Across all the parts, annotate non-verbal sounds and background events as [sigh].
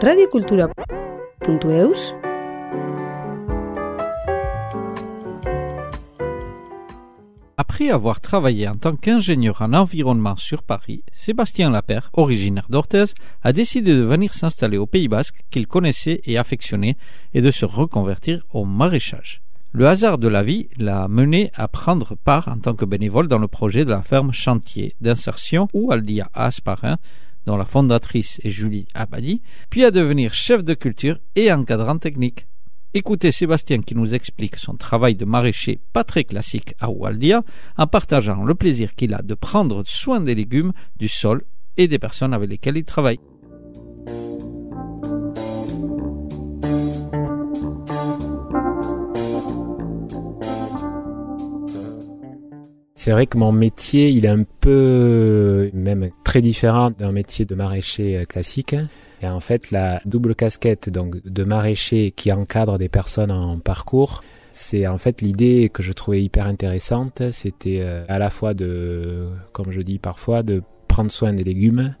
radiocultura.eus Après avoir travaillé en tant qu'ingénieur en environnement sur Paris, Sébastien Lapère, originaire d'Orthez, a décidé de venir s'installer au Pays Basque qu'il connaissait et affectionnait et de se reconvertir au maraîchage. Le hasard de la vie l'a mené à prendre part en tant que bénévole dans le projet de la ferme chantier d'insertion ou Aldia Asparin, dont la fondatrice est Julie Abadi, puis à devenir chef de culture et encadrant technique. Écoutez Sébastien qui nous explique son travail de maraîcher pas très classique à Oualdia en partageant le plaisir qu'il a de prendre soin des légumes, du sol et des personnes avec lesquelles il travaille. C'est vrai que mon métier, il est un peu, même très différent d'un métier de maraîcher classique. Et en fait, la double casquette donc de maraîcher qui encadre des personnes en parcours, c'est en fait l'idée que je trouvais hyper intéressante. C'était euh, à la fois de, comme je dis parfois, de prendre soin des légumes,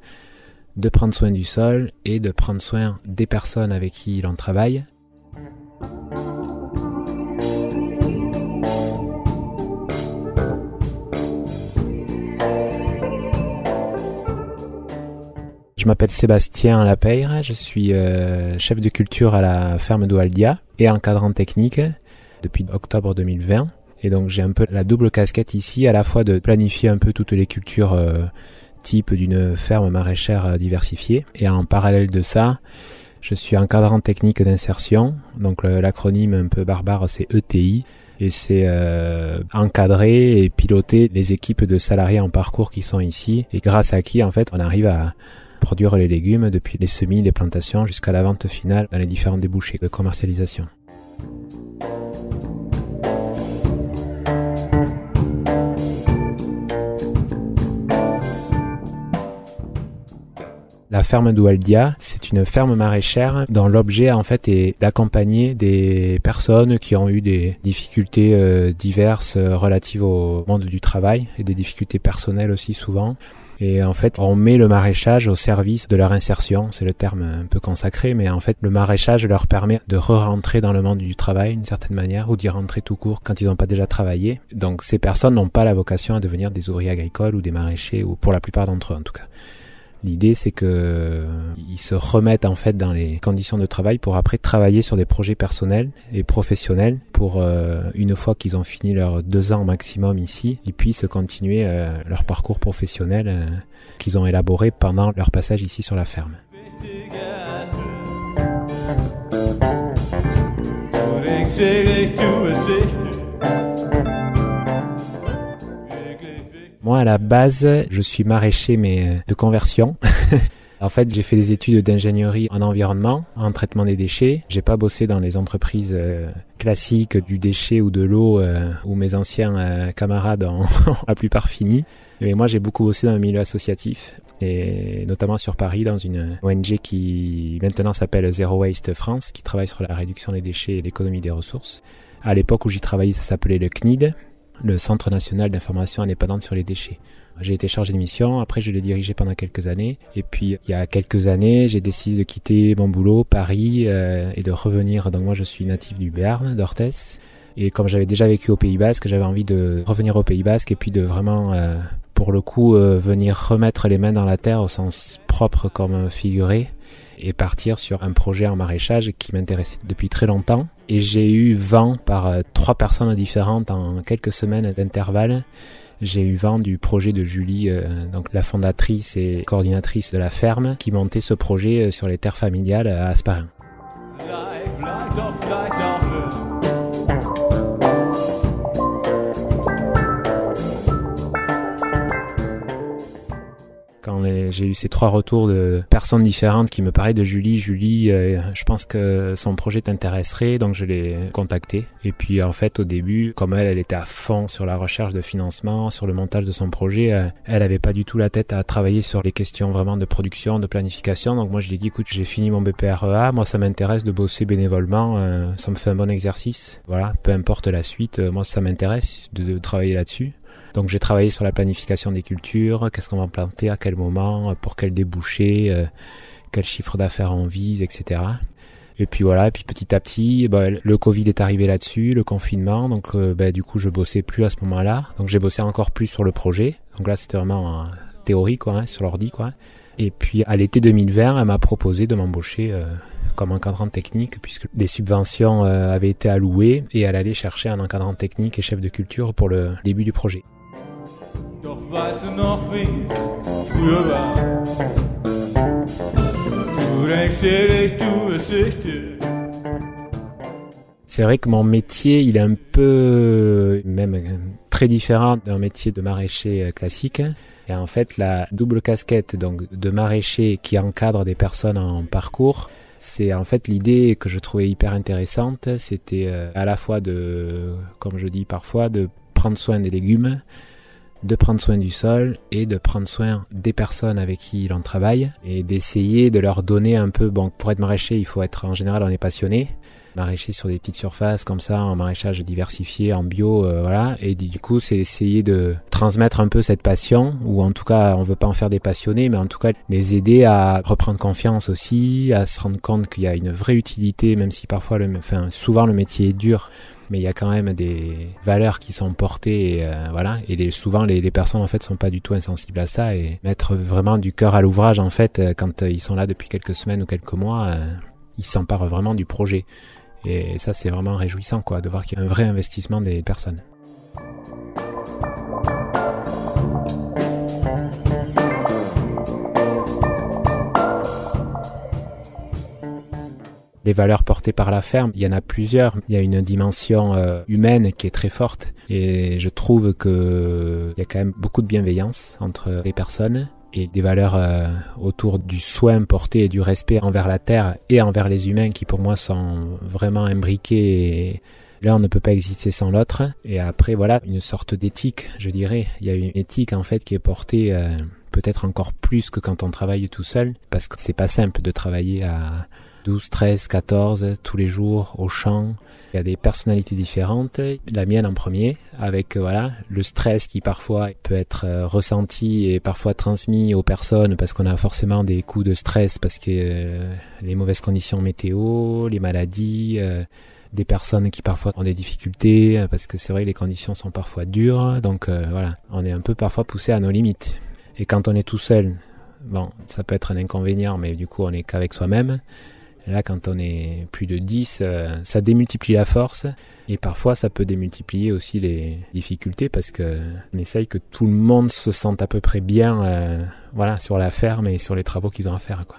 de prendre soin du sol et de prendre soin des personnes avec qui l'on travaille. Je m'appelle Sébastien Lapeyre, je suis euh, chef de culture à la ferme d'Oualdia et encadrant technique depuis octobre 2020. Et donc j'ai un peu la double casquette ici, à la fois de planifier un peu toutes les cultures euh, type d'une ferme maraîchère euh, diversifiée. Et en parallèle de ça, je suis encadrant technique d'insertion. Donc l'acronyme un peu barbare c'est ETI. Et c'est euh, encadrer et piloter les équipes de salariés en parcours qui sont ici. Et grâce à qui en fait on arrive à produire les légumes depuis les semis, les plantations jusqu'à la vente finale dans les différents débouchés de commercialisation. La ferme d'Oualdia, c'est une ferme maraîchère dont l'objet en fait est d'accompagner des personnes qui ont eu des difficultés euh, diverses relatives au monde du travail et des difficultés personnelles aussi souvent et en fait, on met le maraîchage au service de leur insertion. C'est le terme un peu consacré, mais en fait, le maraîchage leur permet de re-rentrer dans le monde du travail d'une certaine manière, ou d'y rentrer tout court quand ils n'ont pas déjà travaillé. Donc, ces personnes n'ont pas la vocation à devenir des ouvriers agricoles ou des maraîchers, ou pour la plupart d'entre eux en tout cas. L'idée, c'est que euh, se remettent en fait dans les conditions de travail pour après travailler sur des projets personnels et professionnels pour euh, une fois qu'ils ont fini leurs deux ans maximum ici, ils puissent continuer euh, leur parcours professionnel qu'ils ont élaboré pendant leur passage ici sur la ferme. Moi, à la base, je suis maraîcher, mais euh, de conversion. [laughs] En fait, j'ai fait des études d'ingénierie en environnement, en traitement des déchets. J'ai pas bossé dans les entreprises euh, classiques du déchet ou de l'eau euh, où mes anciens camarades [laughs] ont la plupart fini. Mais moi, j'ai beaucoup bossé dans le milieu associatif et notamment sur Paris dans une ONG qui maintenant s'appelle Zero Waste France, qui travaille sur la réduction des déchets et l'économie des ressources. À l'époque où j'y travaillais, ça s'appelait le CNID, le Centre national d'information indépendante sur les déchets. J'ai été chargé de mission, après je l'ai dirigé pendant quelques années, et puis il y a quelques années j'ai décidé de quitter mon boulot, Paris, euh, et de revenir, donc moi je suis natif du Béarn, d'Orthès, et comme j'avais déjà vécu au Pays Basque, j'avais envie de revenir au Pays Basque et puis de vraiment, euh, pour le coup, euh, venir remettre les mains dans la terre au sens propre comme figuré, et partir sur un projet en maraîchage qui m'intéressait depuis très longtemps. Et j'ai eu vent par euh, trois personnes différentes en quelques semaines d'intervalle. J'ai eu vent du projet de Julie, euh, donc la fondatrice et coordinatrice de la ferme, qui montait ce projet euh, sur les terres familiales à Asparin. Quand j'ai eu ces trois retours de personnes différentes qui me parlaient de Julie, Julie, euh, je pense que son projet t'intéresserait, donc je l'ai contactée. Et puis en fait au début, comme elle, elle était à fond sur la recherche de financement, sur le montage de son projet, euh, elle avait pas du tout la tête à travailler sur les questions vraiment de production, de planification. Donc moi je lui ai dit écoute, j'ai fini mon BPREA, moi ça m'intéresse de bosser bénévolement, euh, ça me fait un bon exercice. Voilà, peu importe la suite, moi ça m'intéresse de travailler là-dessus. Donc j'ai travaillé sur la planification des cultures, qu'est-ce qu'on va planter, à quel moment, pour quel débouché, euh, quel chiffre d'affaires on vise, etc. Et puis voilà, et puis petit à petit, bah, le Covid est arrivé là-dessus, le confinement, donc euh, bah, du coup je bossais plus à ce moment-là, donc j'ai bossé encore plus sur le projet. Donc là c'était vraiment en théorie quoi, hein, sur l'ordi quoi. Et puis à l'été 2020, elle m'a proposé de m'embaucher euh, comme encadrant technique puisque des subventions euh, avaient été allouées et elle allait chercher un encadrant technique et chef de culture pour le début du projet. C'est vrai que mon métier, il est un peu, même très différent d'un métier de maraîcher classique. Et en fait, la double casquette donc de maraîcher qui encadre des personnes en parcours, c'est en fait l'idée que je trouvais hyper intéressante. C'était euh, à la fois de, comme je dis parfois, de prendre soin des légumes, de prendre soin du sol et de prendre soin des personnes avec qui l'on travaille et d'essayer de leur donner un peu, bon, pour être maraîcher, il faut être, en général, on est passionné. Maraîcher sur des petites surfaces comme ça, en maraîchage diversifié, en bio, euh, voilà. Et du coup, c'est essayer de transmettre un peu cette passion, ou en tout cas, on veut pas en faire des passionnés, mais en tout cas, les aider à reprendre confiance aussi, à se rendre compte qu'il y a une vraie utilité, même si parfois, le, enfin, souvent le métier est dur mais il y a quand même des valeurs qui sont portées et euh, voilà. Et souvent les, les, personnes en fait sont pas du tout insensibles à ça. Et mettre vraiment du cœur à l'ouvrage en fait euh, quand euh, ils sont là depuis quelques semaines ou quelques mois ils s'emparent vraiment du projet. Et ça c'est vraiment réjouissant quoi de voir qu'il y a un vrai investissement des personnes les valeurs portées par la ferme, il y en a plusieurs. Il y a une dimension euh, humaine qui est très forte et je trouve que il y a quand même beaucoup de bienveillance entre les personnes et des valeurs euh, autour du soin porté et du respect envers la terre et envers les humains qui pour moi sont vraiment imbriqués L'un ne peut pas exister sans l'autre. Et après, voilà, une sorte d'éthique, je dirais. Il y a une éthique, en fait, qui est portée euh, peut-être encore plus que quand on travaille tout seul, parce que c'est pas simple de travailler à, 12, 13, 14 tous les jours au champ. Il y a des personnalités différentes. La mienne en premier, avec euh, voilà le stress qui parfois peut être euh, ressenti et parfois transmis aux personnes parce qu'on a forcément des coups de stress parce que euh, les mauvaises conditions météo, les maladies. des personnes qui parfois ont des difficultés parce que c'est vrai que les conditions sont parfois dures donc voilà on est un peu parfois poussé à nos limites et quand on est tout seul bon ça peut être un inconvénient mais du coup on est qu'avec soi-même là, quand on est plus de 10, euh, ça démultiplie la force et parfois ça peut démultiplier aussi les difficultés parce que on essaye que tout le monde se sente à peu près bien euh, voilà, sur la ferme et sur les travaux qu'ils ont à faire. Quoi.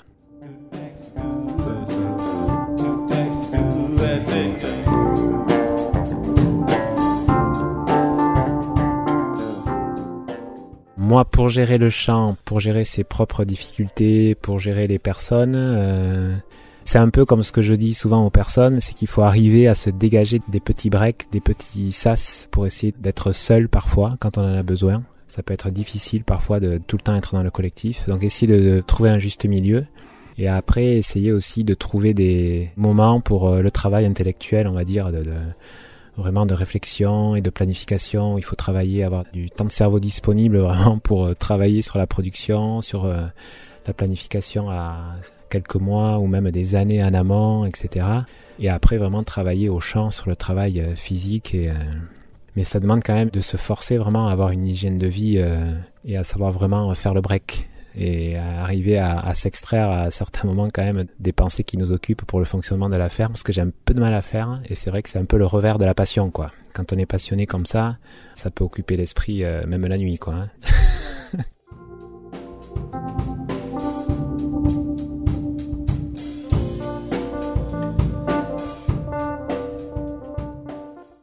Moi, pour gérer le champ, pour gérer ses propres difficultés, pour gérer les personnes, euh, c'est un peu comme ce que je dis souvent aux personnes, c'est qu'il faut arriver à se dégager des petits breaks, des petits sas pour essayer d'être seul parfois quand on en a besoin. Ça peut être difficile parfois de tout le temps être dans le collectif. Donc essayer de, trouver un juste milieu. Et après, essayer aussi de trouver des moments pour euh, le travail intellectuel, on va dire, de, vraiment de réflexion et de planification. Il faut travailler, avoir du temps de cerveau disponible vraiment pour euh, travailler sur la production, sur euh, la planification à quelques mois ou même des années en amont, etc. Et après vraiment travailler au champ sur le travail euh, physique. Euh, mais ça demande quand même de se forcer vraiment à avoir une hygiène de vie euh, et à savoir vraiment faire le break et à arriver à, s'extraire à certains moments quand même des pensées qui nous occupent pour le fonctionnement de la ferme, ce que j'ai un peu de mal à faire et c'est vrai que c'est un peu le revers de la passion quoi. Quand on est passionné comme ça, ça peut occuper l'esprit même la nuit quoi. Hein. [laughs]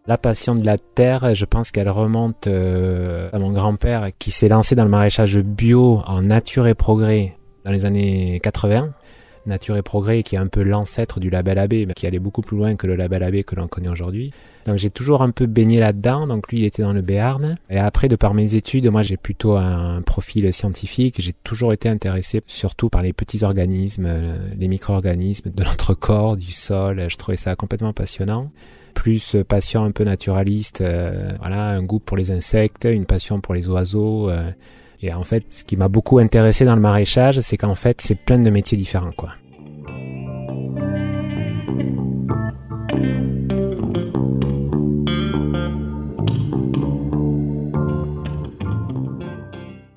La passion de la terre, je pense qu'elle remonte euh, à mon grand-père qui s'est lancé dans le maraîchage bio en nature et progrès dans les années 80. Nature et Progrès, qui est un peu l'ancêtre du label AB, mais qui allait beaucoup plus loin que le label AB que l'on connaît aujourd'hui. Donc j'ai toujours un peu baigné là-dedans. Donc lui, il était dans le Béarn. Et après, de par mes études, moi, j'ai plutôt un profil scientifique. J'ai toujours été intéressé surtout par les petits organismes, euh, les micro-organismes de notre corps, du sol. Je trouvais ça complètement passionnant plus passion un peu naturaliste, euh, voilà, un goût pour les insectes, une passion pour les oiseaux. Euh, Et en fait, ce qui m'a beaucoup intéressé dans le maraîchage, c'est qu'en fait, c'est plein de métiers différents.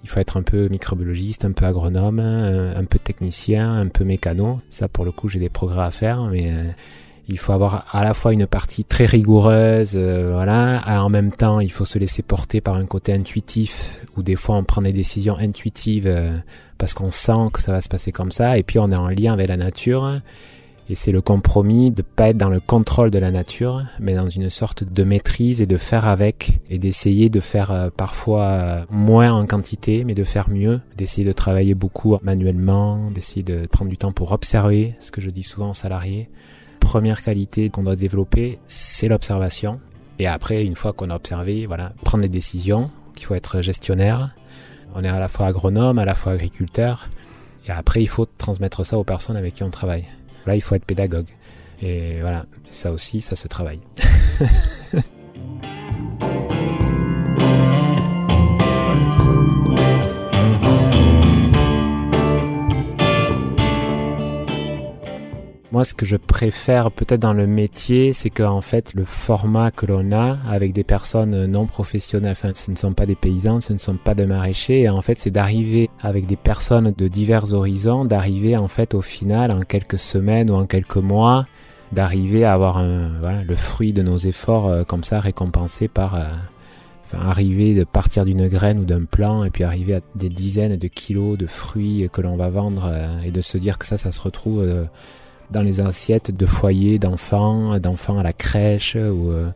Il faut être un peu microbiologiste, un peu agronome, un peu technicien, un peu mécano. Ça, pour le coup, j'ai des progrès à faire, mais euh, il faut avoir à la fois une partie très rigoureuse, euh, voilà, en même temps, il faut se laisser porter par un côté intuitif, où des fois on prend des décisions intuitives euh, parce qu'on sent que ça va se passer comme ça, et puis on est en lien avec la nature. Et c'est le compromis de pas être dans le contrôle de la nature, mais dans une sorte de maîtrise et de faire avec, et d'essayer de faire euh, parfois moins en quantité, mais de faire mieux, d'essayer de travailler beaucoup manuellement, d'essayer de prendre du temps pour observer, ce que je dis souvent aux salariés. Première qualité qu'on doit développer, c'est l'observation. Et après, une fois qu'on a observé, voilà, prendre des décisions, qu'il faut être gestionnaire. On est à la fois agronome, à la fois agriculteur. Et après, il faut transmettre ça aux personnes avec qui on travaille. Là, il faut être pédagogue. Et voilà, ça aussi, ça se travaille. [laughs] ce que je préfère peut-être dans le métier, c'est qu'en fait, le format que l'on a avec des personnes non professionnelles, enfin, ce ne sont pas des paysans, ce ne sont pas des maraîchers, et en fait, c'est d'arriver avec des personnes de divers horizons, d'arriver en fait au final, en quelques semaines ou en quelques mois, d'arriver à avoir un, voilà, le fruit de nos efforts euh, comme ça récompensé par euh, enfin, arriver de partir d'une graine ou d'un plant et puis arriver à des dizaines de kilos de fruits que l'on va vendre euh, et de se dire que ça ça se retrouve dans les assiettes de foyers d'enfants, d'enfants à la crèche ou euh,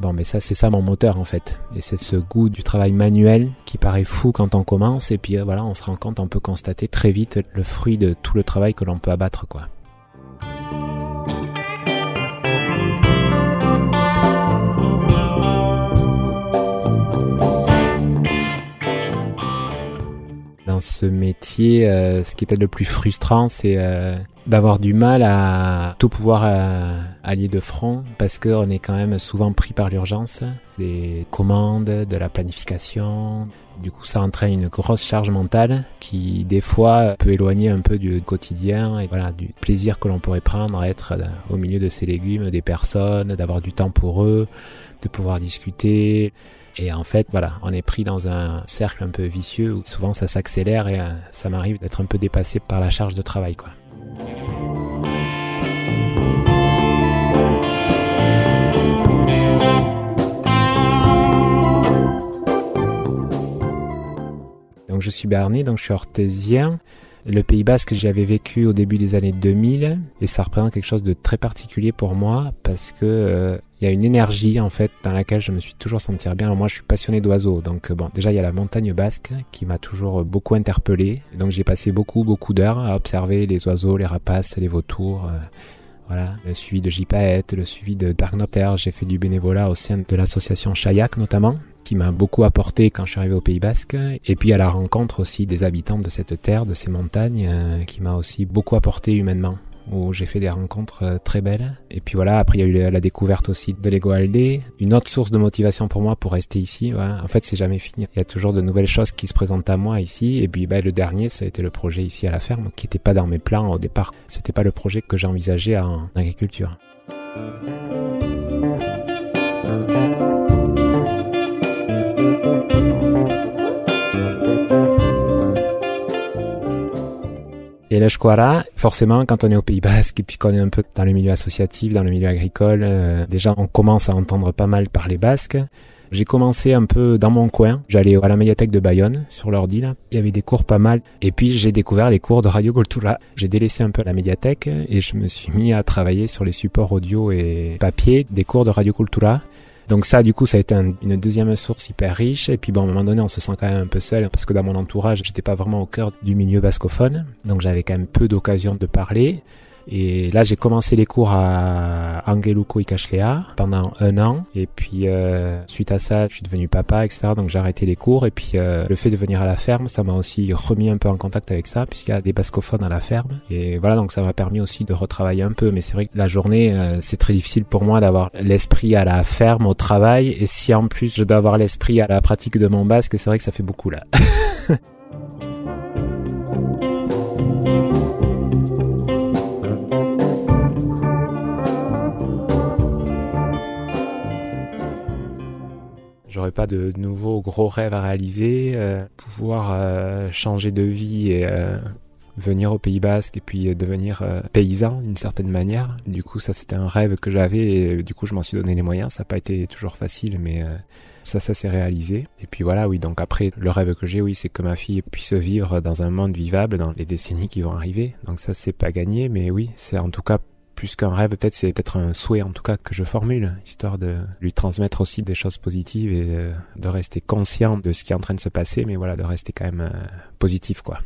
bon mais ça c'est ça mon moteur en fait et c'est ce goût du travail manuel qui paraît fou quand on commence et puis euh, voilà on se rend compte on peut constater très vite le fruit de tout le travail que l'on peut abattre quoi. Ce métier, euh, ce qui était le plus frustrant, c'est d'avoir du mal à tout pouvoir euh, allier de front parce qu'on est quand même souvent pris par l'urgence, des commandes, de la planification. Du coup, ça entraîne une grosse charge mentale qui, des fois, peut éloigner un peu du quotidien et voilà, du plaisir que l'on pourrait prendre à être euh, au milieu de ces légumes, des personnes, d'avoir du temps pour eux, de pouvoir discuter. Et en fait, voilà, on est pris dans un cercle un peu vicieux où souvent ça s'accélère et euh, ça m'arrive d'être un peu dépassé par la charge de travail, quoi. Donc je suis berné, donc je suis orthésien. Le Pays Basque, j'y avais vécu au début des années 2000 et ça représente quelque chose de très particulier pour moi parce que euh, il y a une énergie en fait dans laquelle je me suis toujours senti bien. Alors moi, je suis passionné d'oiseaux, donc bon, déjà il y a la montagne basque qui m'a toujours beaucoup interpellé. Donc j'ai passé beaucoup beaucoup d'heures à observer les oiseaux, les rapaces, les vautours. Euh, voilà, le suivi de gypaètes, le suivi de Darknoptères. J'ai fait du bénévolat au sein de l'association Chayak notamment, qui m'a beaucoup apporté quand je suis arrivé au Pays Basque. Et puis à la rencontre aussi des habitants de cette terre, de ces montagnes, euh, qui m'a aussi beaucoup apporté humainement où j'ai fait des rencontres euh, très belles. Et puis voilà, après il y a eu la découverte aussi de l'Ego Aldé, une autre source de motivation pour moi pour rester ici. En fait, c'est jamais fini. Il y a toujours de nouvelles choses qui se présentent à moi ici. Et puis bah, le dernier, ça a été le projet ici à la ferme, qui n'était pas dans mes plans au départ. C'était pas le projet que j'envisageais en agriculture. Et l'Eshkwara, forcément, quand on est au Pays Basque et puis qu'on est un peu dans le milieu associatif, dans le milieu agricole, euh, déjà on commence à entendre pas mal parler basque. J'ai commencé un peu dans mon coin. J'allais à la médiathèque de Bayonne sur l'ordi. Il y avait des cours pas mal. Et puis j'ai découvert les cours de Radio Cultura. J'ai délaissé un peu la médiathèque et je me suis mis à travailler sur les supports audio et papier des cours de Radio Cultura. Donc ça, du coup, ça a été une deuxième source hyper riche. Et puis bon, à un moment donné, on se sent quand même un peu seul parce que dans mon entourage, j'étais pas vraiment au cœur du milieu bascophone. Donc j'avais quand même peu d'occasions de parler. Et là, j'ai commencé les cours à Angeluko Ikashlea pendant un an. Et puis, euh, suite à ça, je suis devenu papa, etc. Donc, j'ai arrêté les cours. Et puis, euh, le fait de venir à la ferme, ça m'a aussi remis un peu en contact avec ça, puisqu'il y a des bascophones à la ferme. Et voilà, donc ça m'a permis aussi de retravailler un peu. Mais c'est vrai que la journée, euh, c'est très difficile pour moi d'avoir l'esprit à la ferme, au travail. Et si en plus, je dois avoir l'esprit à la pratique de mon basque, c'est vrai que ça fait beaucoup là. [laughs] j'aurais pas de nouveaux gros rêves à réaliser, euh, pouvoir euh, changer de vie et euh, venir au Pays Basque et puis devenir paysan d'une certaine manière. Du coup, ça c'était un rêve que j'avais du coup je m'en suis donné les moyens. Ça n'a pas été toujours facile, mais ça, ça s'est réalisé. Et puis voilà, oui. Donc après, le rêve que j'ai, oui, c'est que ma fille puisse vivre dans un monde vivable dans les décennies qui vont arriver. Donc ça, c'est pas gagné, mais oui, c'est en tout cas plus qu'un rêve, peut-être c'est peut-être un souhait en tout cas que je formule, histoire de lui transmettre aussi des choses positives et euh, de rester conscient de ce qui est en train de se passer, mais voilà, de rester quand même euh, positif quoi.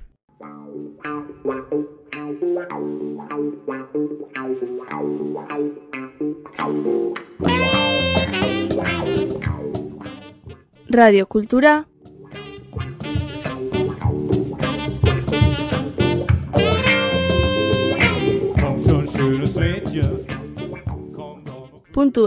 Radio Cultura puntu